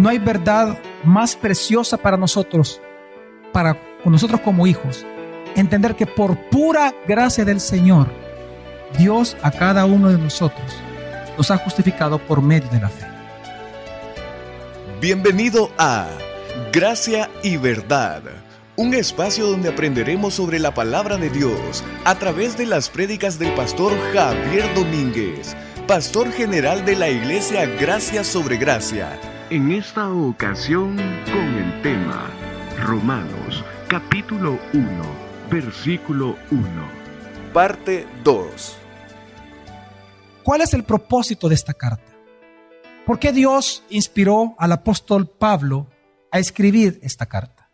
no hay verdad más preciosa para nosotros, para nosotros como hijos, entender que por pura gracia del Señor, Dios a cada uno de nosotros nos ha justificado por medio de la fe. Bienvenido a Gracia y Verdad, un espacio donde aprenderemos sobre la palabra de Dios a través de las prédicas del pastor Javier Domínguez, pastor general de la iglesia Gracia sobre Gracia. En esta ocasión con el tema Romanos capítulo 1, versículo 1. Parte 2. ¿Cuál es el propósito de esta carta? ¿Por qué Dios inspiró al apóstol Pablo a escribir esta carta?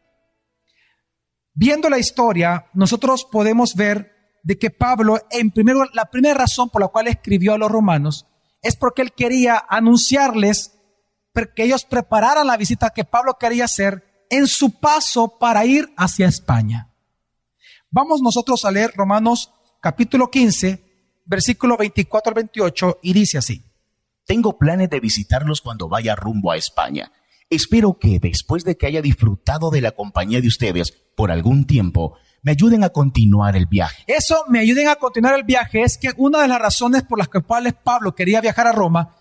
Viendo la historia, nosotros podemos ver de que Pablo, en primer lugar, la primera razón por la cual escribió a los romanos es porque él quería anunciarles que ellos prepararan la visita que Pablo quería hacer en su paso para ir hacia España. Vamos nosotros a leer Romanos capítulo 15, versículo 24 al 28, y dice así. Tengo planes de visitarlos cuando vaya rumbo a España. Espero que después de que haya disfrutado de la compañía de ustedes por algún tiempo, me ayuden a continuar el viaje. Eso, me ayuden a continuar el viaje, es que una de las razones por las cuales Pablo quería viajar a Roma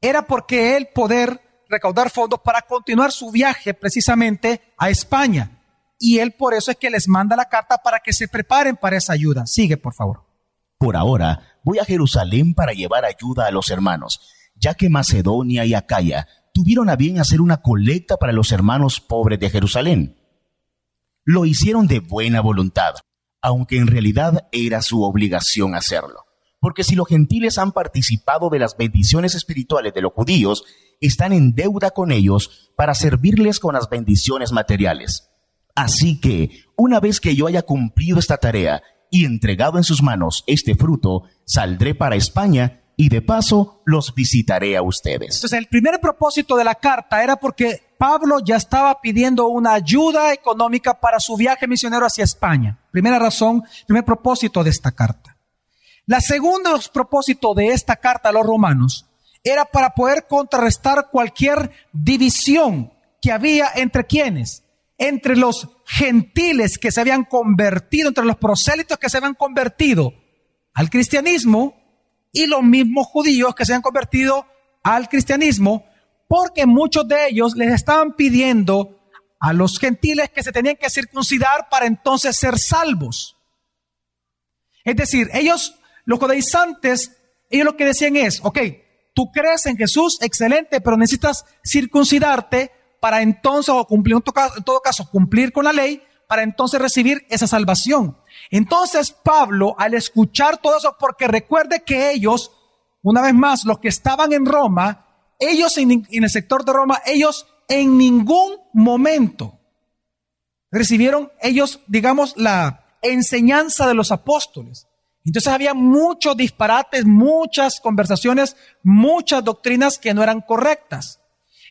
era porque él poder recaudar fondos para continuar su viaje precisamente a España. Y él por eso es que les manda la carta para que se preparen para esa ayuda. Sigue, por favor. Por ahora, voy a Jerusalén para llevar ayuda a los hermanos, ya que Macedonia y Acaya tuvieron a bien hacer una colecta para los hermanos pobres de Jerusalén. Lo hicieron de buena voluntad, aunque en realidad era su obligación hacerlo. Porque si los gentiles han participado de las bendiciones espirituales de los judíos, están en deuda con ellos para servirles con las bendiciones materiales. Así que, una vez que yo haya cumplido esta tarea y entregado en sus manos este fruto, saldré para España y de paso los visitaré a ustedes. Entonces, el primer propósito de la carta era porque Pablo ya estaba pidiendo una ayuda económica para su viaje misionero hacia España. Primera razón, primer propósito de esta carta. La segunda propósito de esta carta a los romanos era para poder contrarrestar cualquier división que había entre quienes, entre los gentiles que se habían convertido, entre los prosélitos que se habían convertido al cristianismo y los mismos judíos que se habían convertido al cristianismo, porque muchos de ellos les estaban pidiendo a los gentiles que se tenían que circuncidar para entonces ser salvos. Es decir, ellos, los judaizantes, ellos lo que decían es, ok, tú crees en Jesús, excelente, pero necesitas circuncidarte para entonces, o cumplir, en todo caso, cumplir con la ley, para entonces recibir esa salvación. Entonces Pablo, al escuchar todo eso, porque recuerde que ellos, una vez más, los que estaban en Roma, ellos en, en el sector de Roma, ellos en ningún momento recibieron ellos, digamos, la enseñanza de los apóstoles. Entonces había muchos disparates, muchas conversaciones, muchas doctrinas que no eran correctas.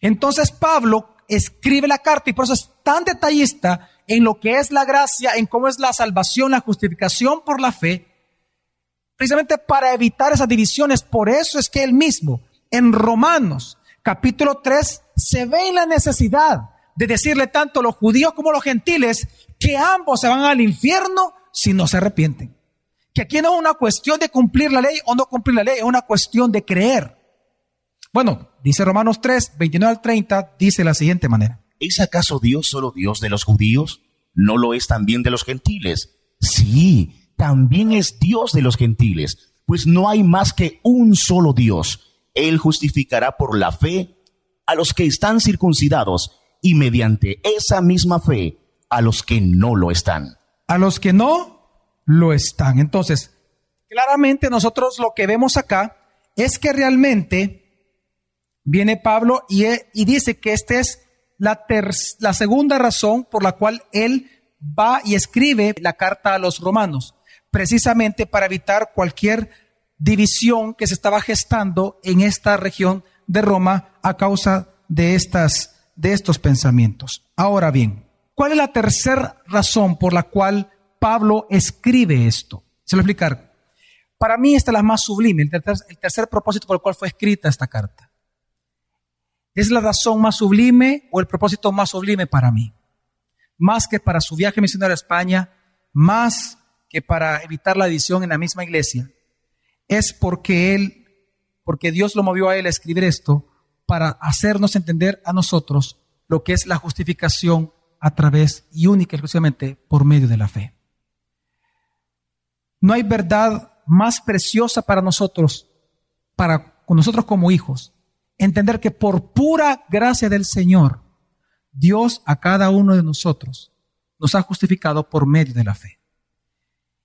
Entonces Pablo escribe la carta y por eso es tan detallista en lo que es la gracia, en cómo es la salvación, la justificación por la fe, precisamente para evitar esas divisiones. Por eso es que él mismo, en Romanos capítulo 3, se ve en la necesidad de decirle tanto a los judíos como a los gentiles que ambos se van al infierno si no se arrepienten. Que aquí no es una cuestión de cumplir la ley o no cumplir la ley, es una cuestión de creer. Bueno, dice Romanos 3, 29 al 30, dice la siguiente manera. ¿Es acaso Dios solo Dios de los judíos? ¿No lo es también de los gentiles? Sí, también es Dios de los gentiles, pues no hay más que un solo Dios. Él justificará por la fe a los que están circuncidados y mediante esa misma fe a los que no lo están. A los que no lo están. Entonces, claramente nosotros lo que vemos acá es que realmente viene Pablo y, y dice que esta es la, la segunda razón por la cual él va y escribe la carta a los romanos, precisamente para evitar cualquier división que se estaba gestando en esta región de Roma a causa de, estas, de estos pensamientos. Ahora bien, ¿cuál es la tercera razón por la cual Pablo escribe esto? Se lo voy a explicar. Para mí esta es la más sublime, el tercer propósito por el cual fue escrita esta carta es la razón más sublime o el propósito más sublime para mí. Más que para su viaje misionero a España, más que para evitar la edición en la misma iglesia, es porque él, porque Dios lo movió a él a escribir esto para hacernos entender a nosotros lo que es la justificación a través y única y exclusivamente por medio de la fe. No hay verdad más preciosa para nosotros, para nosotros como hijos, entender que por pura gracia del Señor, Dios a cada uno de nosotros nos ha justificado por medio de la fe.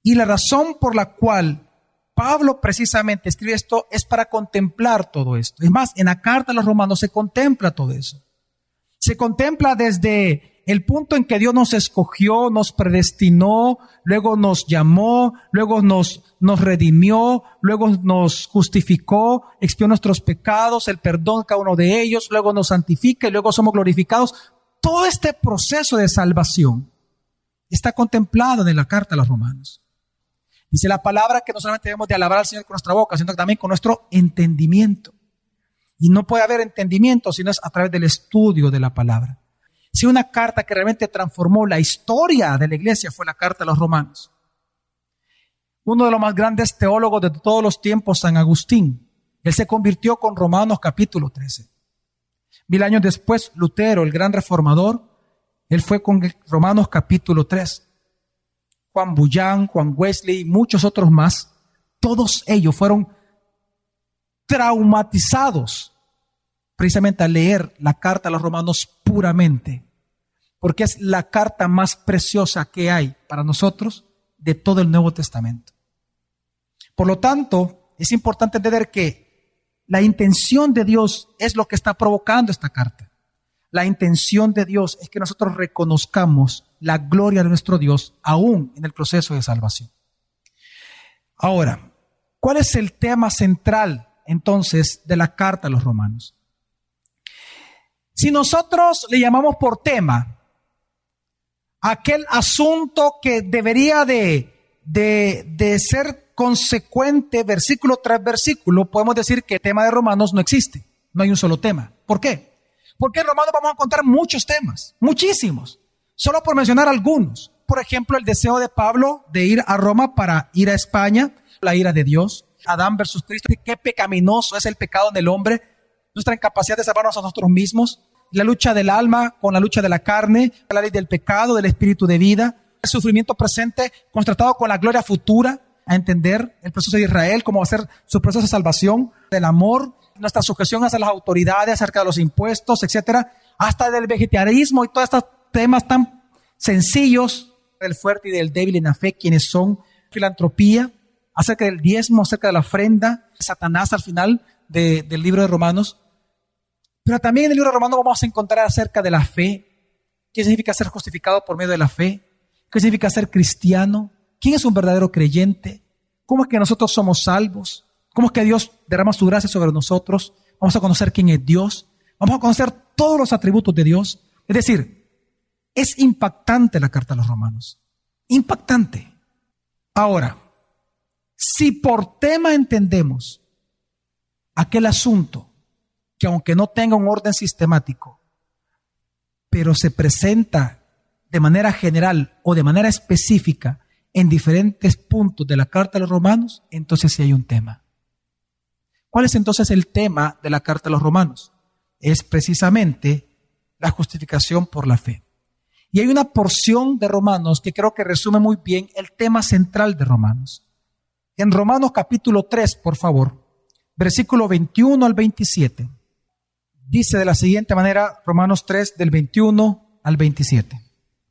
Y la razón por la cual Pablo precisamente escribe esto es para contemplar todo esto. Es más, en la carta a los romanos se contempla todo eso. Se contempla desde el punto en que Dios nos escogió, nos predestinó, luego nos llamó, luego nos, nos redimió, luego nos justificó, expió nuestros pecados, el perdón cada uno de ellos, luego nos santifica y luego somos glorificados. Todo este proceso de salvación está contemplado en la carta a los romanos. Dice la palabra que no solamente debemos de alabar al Señor con nuestra boca, sino también con nuestro entendimiento. Y no puede haber entendimiento si no es a través del estudio de la palabra. Si una carta que realmente transformó la historia de la iglesia fue la carta a los romanos. Uno de los más grandes teólogos de todos los tiempos, San Agustín, él se convirtió con Romanos capítulo 13. Mil años después, Lutero, el gran reformador, él fue con Romanos capítulo 3. Juan Bullán, Juan Wesley muchos otros más, todos ellos fueron traumatizados precisamente al leer la carta a los romanos puramente, porque es la carta más preciosa que hay para nosotros de todo el Nuevo Testamento. Por lo tanto, es importante entender que la intención de Dios es lo que está provocando esta carta. La intención de Dios es que nosotros reconozcamos la gloria de nuestro Dios aún en el proceso de salvación. Ahora, ¿cuál es el tema central entonces de la carta a los romanos? Si nosotros le llamamos por tema aquel asunto que debería de, de, ser consecuente versículo tras versículo, podemos decir que el tema de Romanos no existe. No hay un solo tema. ¿Por qué? Porque en Romanos vamos a encontrar muchos temas, muchísimos. Solo por mencionar algunos. Por ejemplo, el deseo de Pablo de ir a Roma para ir a España, la ira de Dios, Adán versus Cristo, qué pecaminoso es el pecado en el hombre, nuestra incapacidad de salvarnos a nosotros mismos, la lucha del alma con la lucha de la carne, la ley del pecado, del espíritu de vida, el sufrimiento presente contrastado con la gloria futura, a entender el proceso de Israel, cómo va a ser su proceso de salvación, del amor, nuestra sujeción hacia las autoridades, acerca de los impuestos, etcétera, hasta del vegetarianismo y todos estos temas tan sencillos del fuerte y del débil en la fe, quienes son filantropía, acerca del diezmo, acerca de la ofrenda, Satanás al final del libro de Romanos. Pero también en el libro de Romanos vamos a encontrar acerca de la fe. ¿Qué significa ser justificado por medio de la fe? ¿Qué significa ser cristiano? ¿Quién es un verdadero creyente? ¿Cómo es que nosotros somos salvos? ¿Cómo es que Dios derrama su gracia sobre nosotros? Vamos a conocer quién es Dios. Vamos a conocer todos los atributos de Dios. Es decir, es impactante la carta a los romanos. Impactante. Ahora, si por tema entendemos aquel asunto que aunque no tenga un orden sistemático, pero se presenta de manera general o de manera específica en diferentes puntos de la carta a los romanos, entonces sí hay un tema. ¿Cuál es entonces el tema de la carta a los romanos? Es precisamente la justificación por la fe. Y hay una porción de Romanos que creo que resume muy bien el tema central de Romanos. En Romanos capítulo 3, por favor, versículo 21 al 27. Dice de la siguiente manera Romanos 3 del 21 al 27.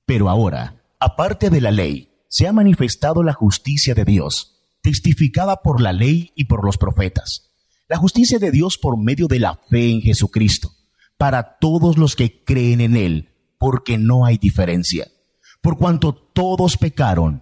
Pero ahora, aparte de la ley, se ha manifestado la justicia de Dios, testificada por la ley y por los profetas. La justicia de Dios por medio de la fe en Jesucristo, para todos los que creen en Él, porque no hay diferencia. Por cuanto todos pecaron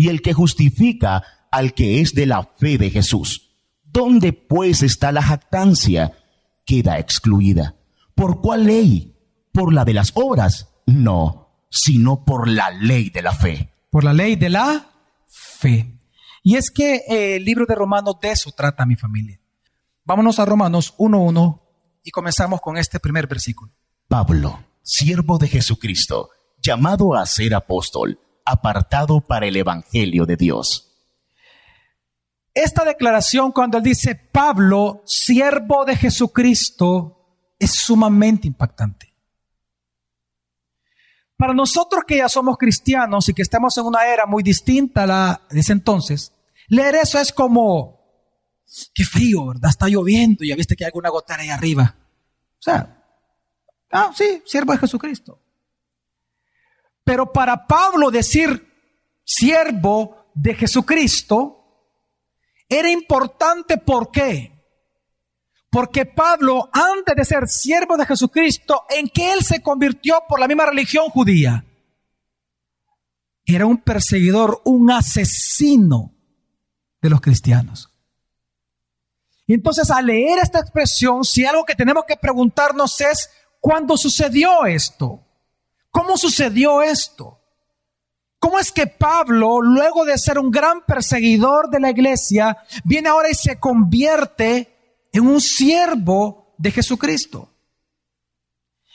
y el que justifica al que es de la fe de Jesús. ¿Dónde pues está la jactancia? Queda excluida. ¿Por cuál ley? ¿Por la de las obras? No, sino por la ley de la fe. Por la ley de la fe. Y es que eh, el libro de Romanos de eso trata mi familia. Vámonos a Romanos 1.1 y comenzamos con este primer versículo. Pablo, siervo de Jesucristo, llamado a ser apóstol, apartado para el Evangelio de Dios. Esta declaración cuando él dice Pablo, siervo de Jesucristo, es sumamente impactante. Para nosotros que ya somos cristianos y que estamos en una era muy distinta a la de ese entonces, leer eso es como, qué frío, ¿verdad? Está lloviendo, ya viste que hay alguna gotera ahí arriba. O sea, ah, sí, siervo de Jesucristo. Pero para Pablo decir siervo de Jesucristo era importante, ¿por qué? Porque Pablo, antes de ser siervo de Jesucristo, en que él se convirtió por la misma religión judía, era un perseguidor, un asesino de los cristianos. Y entonces al leer esta expresión, si algo que tenemos que preguntarnos es, ¿cuándo sucedió esto? ¿Cómo sucedió esto? ¿Cómo es que Pablo, luego de ser un gran perseguidor de la iglesia, viene ahora y se convierte en un siervo de Jesucristo.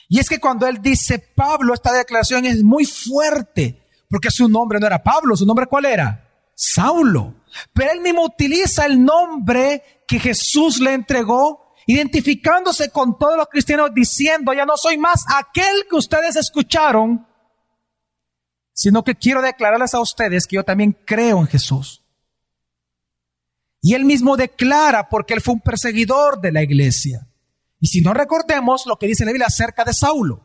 Y es que cuando él dice Pablo, esta declaración es muy fuerte, porque su nombre no era Pablo, su nombre cuál era? Saulo. Pero él mismo utiliza el nombre que Jesús le entregó, identificándose con todos los cristianos, diciendo, ya no soy más aquel que ustedes escucharon, sino que quiero declararles a ustedes que yo también creo en Jesús. Y él mismo declara porque él fue un perseguidor de la iglesia. Y si no recordemos lo que dice la Biblia acerca de Saulo.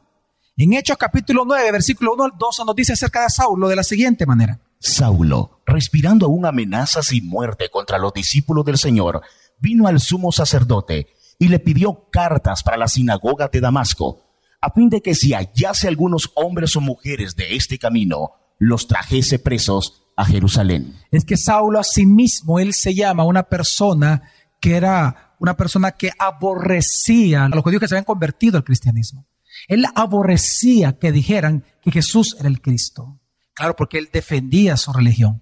En Hechos capítulo 9, versículo 1 al 2 nos dice acerca de Saulo de la siguiente manera. Saulo, respirando aún amenazas y muerte contra los discípulos del Señor, vino al sumo sacerdote y le pidió cartas para la sinagoga de Damasco, a fin de que si hallase algunos hombres o mujeres de este camino, los trajese presos a Jerusalén. Es que Saulo a sí mismo, él se llama una persona que era una persona que aborrecía a los judíos que se habían convertido al cristianismo. Él aborrecía que dijeran que Jesús era el Cristo. Claro, porque él defendía su religión.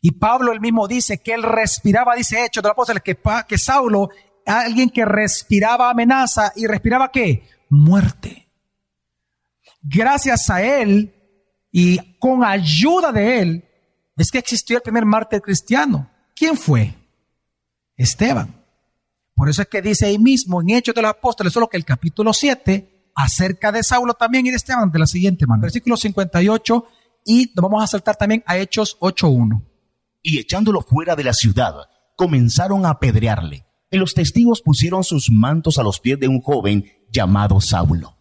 Y Pablo él mismo dice que él respiraba, dice Hechos de los Apóstoles, que, que Saulo, alguien que respiraba amenaza y respiraba qué? Muerte. Gracias a él y con ayuda de él, es que existió el primer mártir cristiano. ¿Quién fue? Esteban. Por eso es que dice ahí mismo en Hechos de los Apóstoles, solo que el capítulo 7, acerca de Saulo también y de Esteban, de la siguiente manera. Versículo 58 y nos vamos a saltar también a Hechos 8.1. Y echándolo fuera de la ciudad, comenzaron a apedrearle. Y los testigos pusieron sus mantos a los pies de un joven llamado Saulo.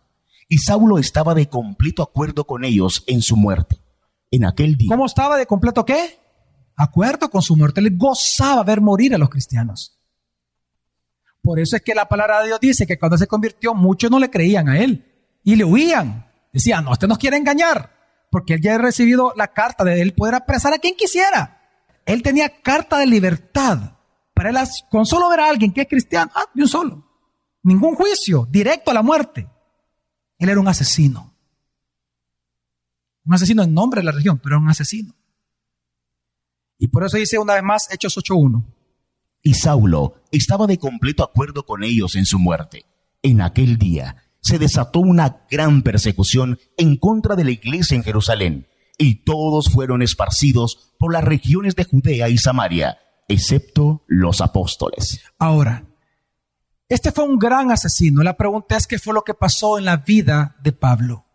Y Saulo estaba de completo acuerdo con ellos en su muerte en aquel día. ¿Cómo estaba de completo qué? Acuerdo con su muerte. Él gozaba ver morir a los cristianos. Por eso es que la palabra de Dios dice que cuando se convirtió, muchos no le creían a él y le huían. Decían, no, usted nos quiere engañar, porque él ya ha recibido la carta de él poder apresar a quien quisiera. Él tenía carta de libertad. Para él, con solo ver a alguien que es cristiano, ah, de un solo. Ningún juicio, directo a la muerte. Él era un asesino. Un asesino en nombre de la región, pero era un asesino. Y por eso dice una vez más Hechos 8.1. Y Saulo estaba de completo acuerdo con ellos en su muerte. En aquel día se desató una gran persecución en contra de la iglesia en Jerusalén, y todos fueron esparcidos por las regiones de Judea y Samaria, excepto los apóstoles. Ahora, este fue un gran asesino. La pregunta es qué fue lo que pasó en la vida de Pablo.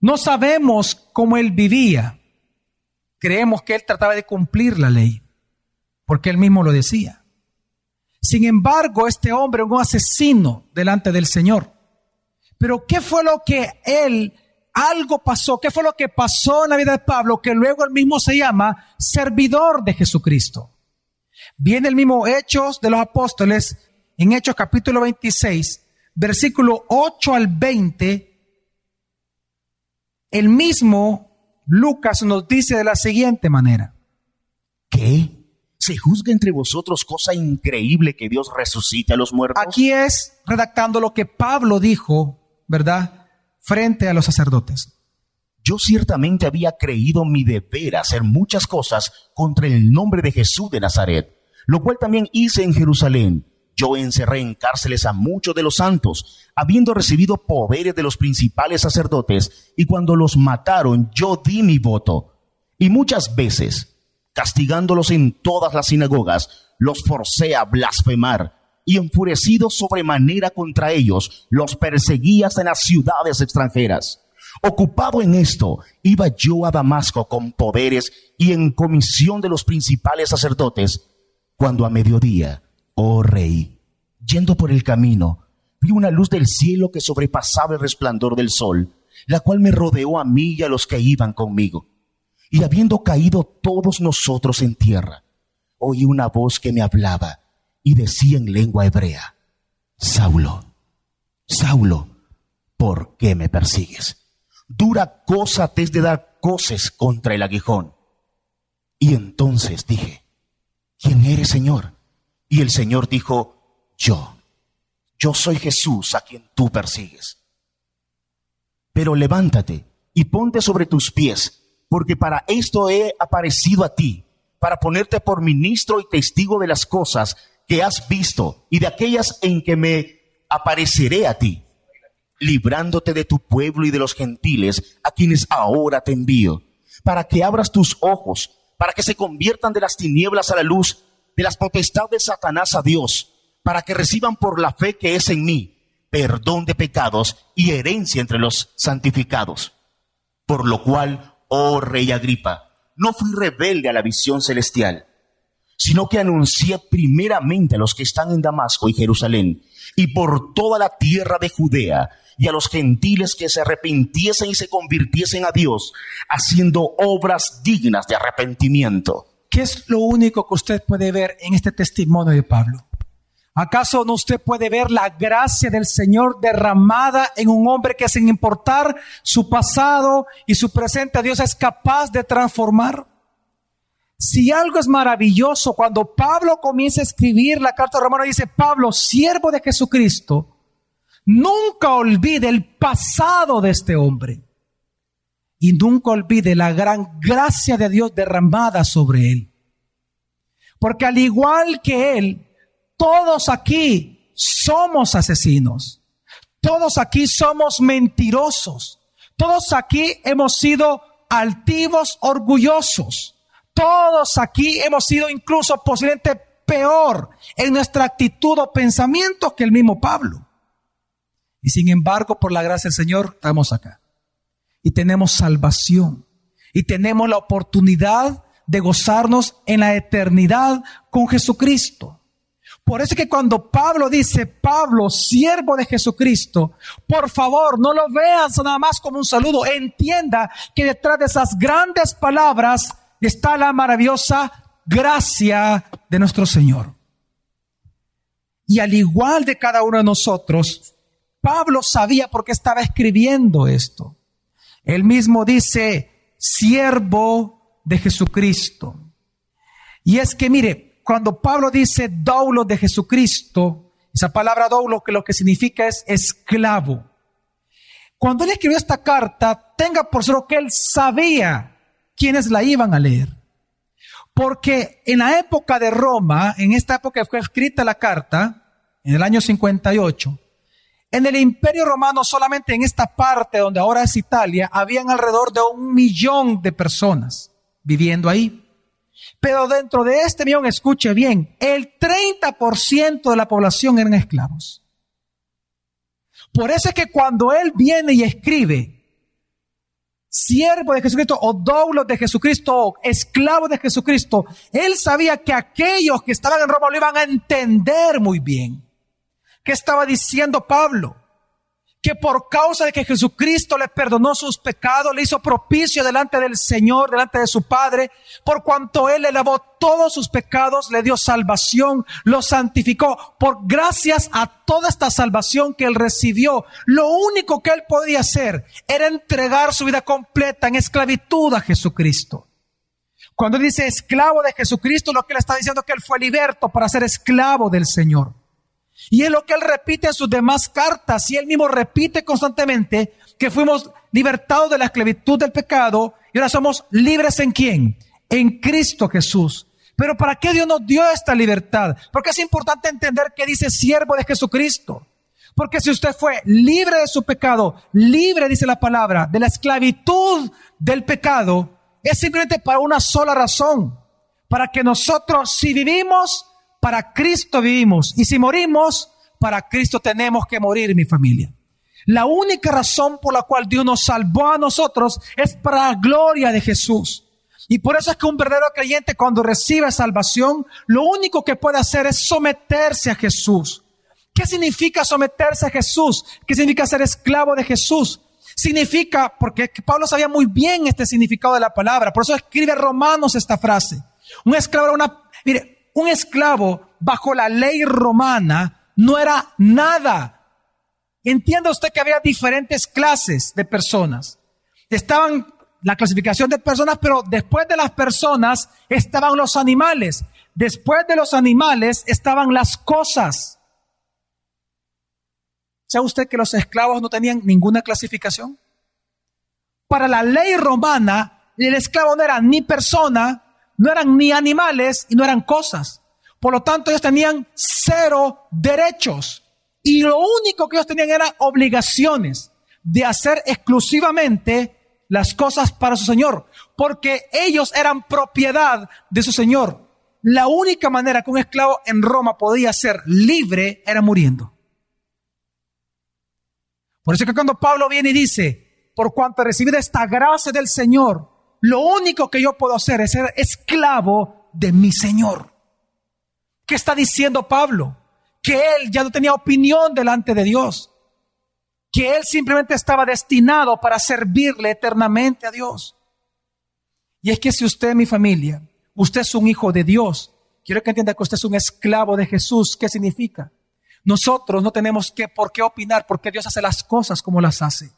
No sabemos cómo él vivía. Creemos que él trataba de cumplir la ley, porque él mismo lo decía. Sin embargo, este hombre un asesino delante del Señor. Pero ¿qué fue lo que él, algo pasó? ¿Qué fue lo que pasó en la vida de Pablo que luego él mismo se llama servidor de Jesucristo? Viene el mismo Hechos de los Apóstoles, en Hechos capítulo 26, versículo 8 al 20, el mismo Lucas nos dice de la siguiente manera. ¿Qué? ¿Se juzga entre vosotros cosa increíble que Dios resucite a los muertos? Aquí es redactando lo que Pablo dijo, ¿verdad? Frente a los sacerdotes. Yo ciertamente había creído mi deber hacer muchas cosas contra el nombre de Jesús de Nazaret, lo cual también hice en Jerusalén. Yo encerré en cárceles a muchos de los santos, habiendo recibido poderes de los principales sacerdotes, y cuando los mataron yo di mi voto. Y muchas veces, castigándolos en todas las sinagogas, los forcé a blasfemar, y enfurecido sobremanera contra ellos, los perseguí hasta en las ciudades extranjeras. Ocupado en esto, iba yo a Damasco con poderes y en comisión de los principales sacerdotes, cuando a mediodía, oh rey, yendo por el camino, vi una luz del cielo que sobrepasaba el resplandor del sol, la cual me rodeó a mí y a los que iban conmigo. Y habiendo caído todos nosotros en tierra, oí una voz que me hablaba y decía en lengua hebrea, Saulo, Saulo, ¿por qué me persigues? Dura cosa te es de dar coces contra el aguijón. Y entonces dije, ¿quién eres, Señor? Y el Señor dijo, yo, yo soy Jesús a quien tú persigues. Pero levántate y ponte sobre tus pies, porque para esto he aparecido a ti, para ponerte por ministro y testigo de las cosas que has visto y de aquellas en que me apareceré a ti, librándote de tu pueblo y de los gentiles a quienes ahora te envío, para que abras tus ojos, para que se conviertan de las tinieblas a la luz, de las potestades de Satanás a Dios, para que reciban por la fe que es en mí perdón de pecados y herencia entre los santificados. Por lo cual, oh rey Agripa, no fui rebelde a la visión celestial, sino que anuncié primeramente a los que están en Damasco y Jerusalén, y por toda la tierra de Judea, y a los gentiles que se arrepintiesen y se convirtiesen a Dios, haciendo obras dignas de arrepentimiento. ¿Qué es lo único que usted puede ver en este testimonio de Pablo? ¿Acaso no usted puede ver la gracia del Señor derramada en un hombre que sin importar su pasado y su presente Dios es capaz de transformar? Si algo es maravilloso, cuando Pablo comienza a escribir la carta romana, dice, Pablo, siervo de Jesucristo, nunca olvide el pasado de este hombre y nunca olvide la gran gracia de Dios derramada sobre él. Porque al igual que él, todos aquí somos asesinos. Todos aquí somos mentirosos. Todos aquí hemos sido altivos, orgullosos. Todos aquí hemos sido incluso posiblemente peor en nuestra actitud o pensamiento que el mismo Pablo. Y sin embargo, por la gracia del Señor, estamos acá. Y tenemos salvación. Y tenemos la oportunidad de gozarnos en la eternidad con Jesucristo. Por eso es que cuando Pablo dice, Pablo, siervo de Jesucristo, por favor, no lo veas nada más como un saludo. Entienda que detrás de esas grandes palabras está la maravillosa gracia de nuestro Señor. Y al igual de cada uno de nosotros, Pablo sabía por qué estaba escribiendo esto. Él mismo dice, siervo de Jesucristo. Y es que, mire, cuando Pablo dice doulo de Jesucristo, esa palabra doulo que lo que significa es esclavo. Cuando él escribió esta carta, tenga por seguro que él sabía quiénes la iban a leer. Porque en la época de Roma, en esta época fue escrita la carta, en el año 58, en el imperio romano solamente en esta parte donde ahora es Italia, habían alrededor de un millón de personas viviendo ahí. Pero dentro de este millón, escuche bien, el 30% de la población eran esclavos. Por eso es que cuando él viene y escribe, siervo de Jesucristo o doblo de Jesucristo o esclavo de Jesucristo, él sabía que aquellos que estaban en Roma lo iban a entender muy bien. ¿Qué estaba diciendo Pablo? Que por causa de que Jesucristo le perdonó sus pecados, le hizo propicio delante del Señor, delante de su Padre, por cuanto Él le lavó todos sus pecados, le dio salvación, lo santificó. Por gracias a toda esta salvación que Él recibió, lo único que Él podía hacer era entregar su vida completa en esclavitud a Jesucristo. Cuando dice esclavo de Jesucristo, lo que Él está diciendo es que Él fue liberto para ser esclavo del Señor. Y es lo que él repite en sus demás cartas y él mismo repite constantemente que fuimos libertados de la esclavitud del pecado y ahora somos libres en quién? En Cristo Jesús. Pero ¿para qué Dios nos dio esta libertad? Porque es importante entender que dice siervo de Jesucristo. Porque si usted fue libre de su pecado, libre, dice la palabra, de la esclavitud del pecado, es simplemente para una sola razón. Para que nosotros, si vivimos, para Cristo vivimos. Y si morimos, para Cristo tenemos que morir, mi familia. La única razón por la cual Dios nos salvó a nosotros es para la gloria de Jesús. Y por eso es que un verdadero creyente cuando recibe salvación, lo único que puede hacer es someterse a Jesús. ¿Qué significa someterse a Jesús? ¿Qué significa ser esclavo de Jesús? Significa, porque Pablo sabía muy bien este significado de la palabra, por eso escribe Romanos esta frase. Un esclavo era una, mire, un esclavo bajo la ley romana no era nada. Entienda usted que había diferentes clases de personas. Estaban la clasificación de personas, pero después de las personas estaban los animales. Después de los animales estaban las cosas. ¿Sabe usted que los esclavos no tenían ninguna clasificación? Para la ley romana, el esclavo no era ni persona, no eran ni animales y no eran cosas. Por lo tanto, ellos tenían cero derechos. Y lo único que ellos tenían eran obligaciones de hacer exclusivamente las cosas para su Señor. Porque ellos eran propiedad de su Señor. La única manera que un esclavo en Roma podía ser libre era muriendo. Por eso que cuando Pablo viene y dice, por cuanto recibí esta gracia del Señor, lo único que yo puedo hacer es ser esclavo de mi Señor. ¿Qué está diciendo Pablo? Que él ya no tenía opinión delante de Dios. Que él simplemente estaba destinado para servirle eternamente a Dios. Y es que si usted, mi familia, usted es un hijo de Dios, quiero que entienda que usted es un esclavo de Jesús. ¿Qué significa? Nosotros no tenemos que, por qué opinar, porque Dios hace las cosas como las hace.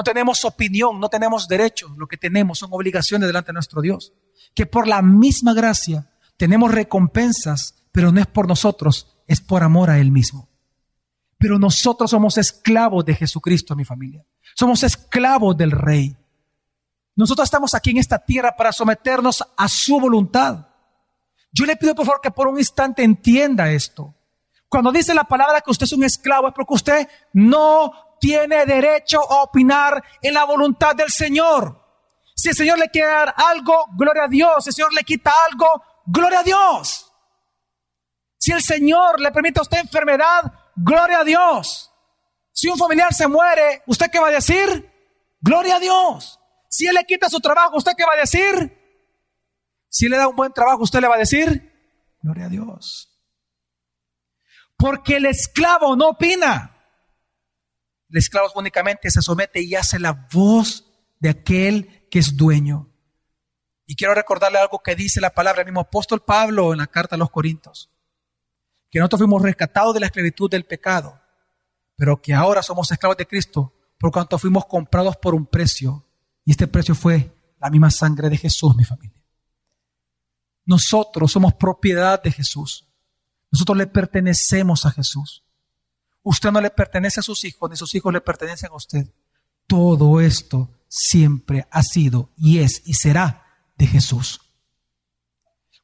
No tenemos opinión, no tenemos derechos, lo que tenemos son obligaciones delante de nuestro Dios. Que por la misma gracia tenemos recompensas, pero no es por nosotros, es por amor a Él mismo. Pero nosotros somos esclavos de Jesucristo, mi familia. Somos esclavos del Rey. Nosotros estamos aquí en esta tierra para someternos a su voluntad. Yo le pido por favor que por un instante entienda esto. Cuando dice la palabra que usted es un esclavo es porque usted no tiene derecho a opinar en la voluntad del Señor. Si el Señor le quiere dar algo, gloria a Dios. Si el Señor le quita algo, gloria a Dios. Si el Señor le permite a usted enfermedad, gloria a Dios. Si un familiar se muere, ¿usted qué va a decir? Gloria a Dios. Si Él le quita su trabajo, ¿usted qué va a decir? Si le da un buen trabajo, ¿usted le va a decir? Gloria a Dios. Porque el esclavo no opina. El esclavo únicamente se somete y hace la voz de aquel que es dueño. Y quiero recordarle algo que dice la palabra del mismo apóstol Pablo en la carta a los Corintios. Que nosotros fuimos rescatados de la esclavitud del pecado, pero que ahora somos esclavos de Cristo por cuanto fuimos comprados por un precio. Y este precio fue la misma sangre de Jesús, mi familia. Nosotros somos propiedad de Jesús. Nosotros le pertenecemos a Jesús. Usted no le pertenece a sus hijos, ni sus hijos le pertenecen a usted. Todo esto siempre ha sido y es y será de Jesús.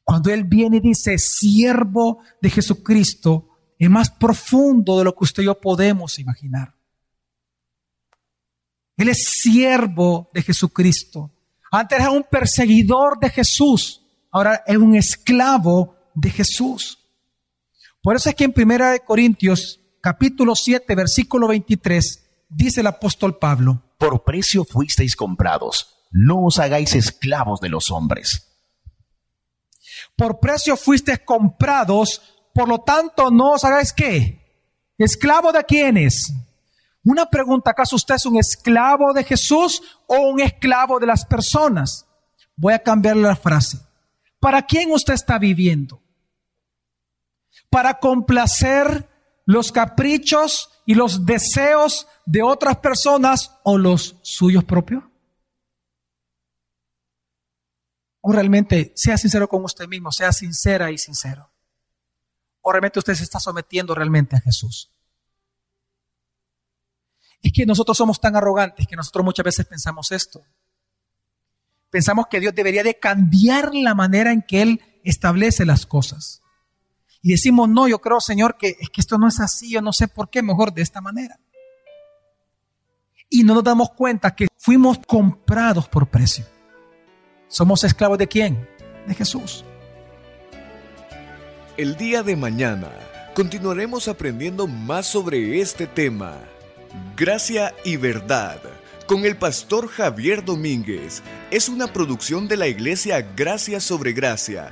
Cuando Él viene y dice, siervo de Jesucristo, es más profundo de lo que usted y yo podemos imaginar. Él es siervo de Jesucristo. Antes era un perseguidor de Jesús, ahora es un esclavo de Jesús. Por eso es que en Primera de Corintios capítulo 7, versículo 23, dice el apóstol Pablo, Por precio fuisteis comprados, no os hagáis esclavos de los hombres. Por precio fuisteis comprados, por lo tanto no os hagáis qué? Esclavo de quienes? Una pregunta, ¿acaso usted es un esclavo de Jesús o un esclavo de las personas? Voy a cambiarle la frase. ¿Para quién usted está viviendo? ¿Para complacer los caprichos y los deseos de otras personas o los suyos propios? O realmente sea sincero con usted mismo, sea sincera y sincero. O realmente usted se está sometiendo realmente a Jesús. Es que nosotros somos tan arrogantes que nosotros muchas veces pensamos esto. Pensamos que Dios debería de cambiar la manera en que Él establece las cosas. Y decimos, no, yo creo, Señor, que, es que esto no es así, yo no sé por qué, mejor de esta manera. Y no nos damos cuenta que fuimos comprados por precio. ¿Somos esclavos de quién? De Jesús. El día de mañana continuaremos aprendiendo más sobre este tema. Gracia y verdad con el pastor Javier Domínguez. Es una producción de la iglesia Gracia sobre Gracia.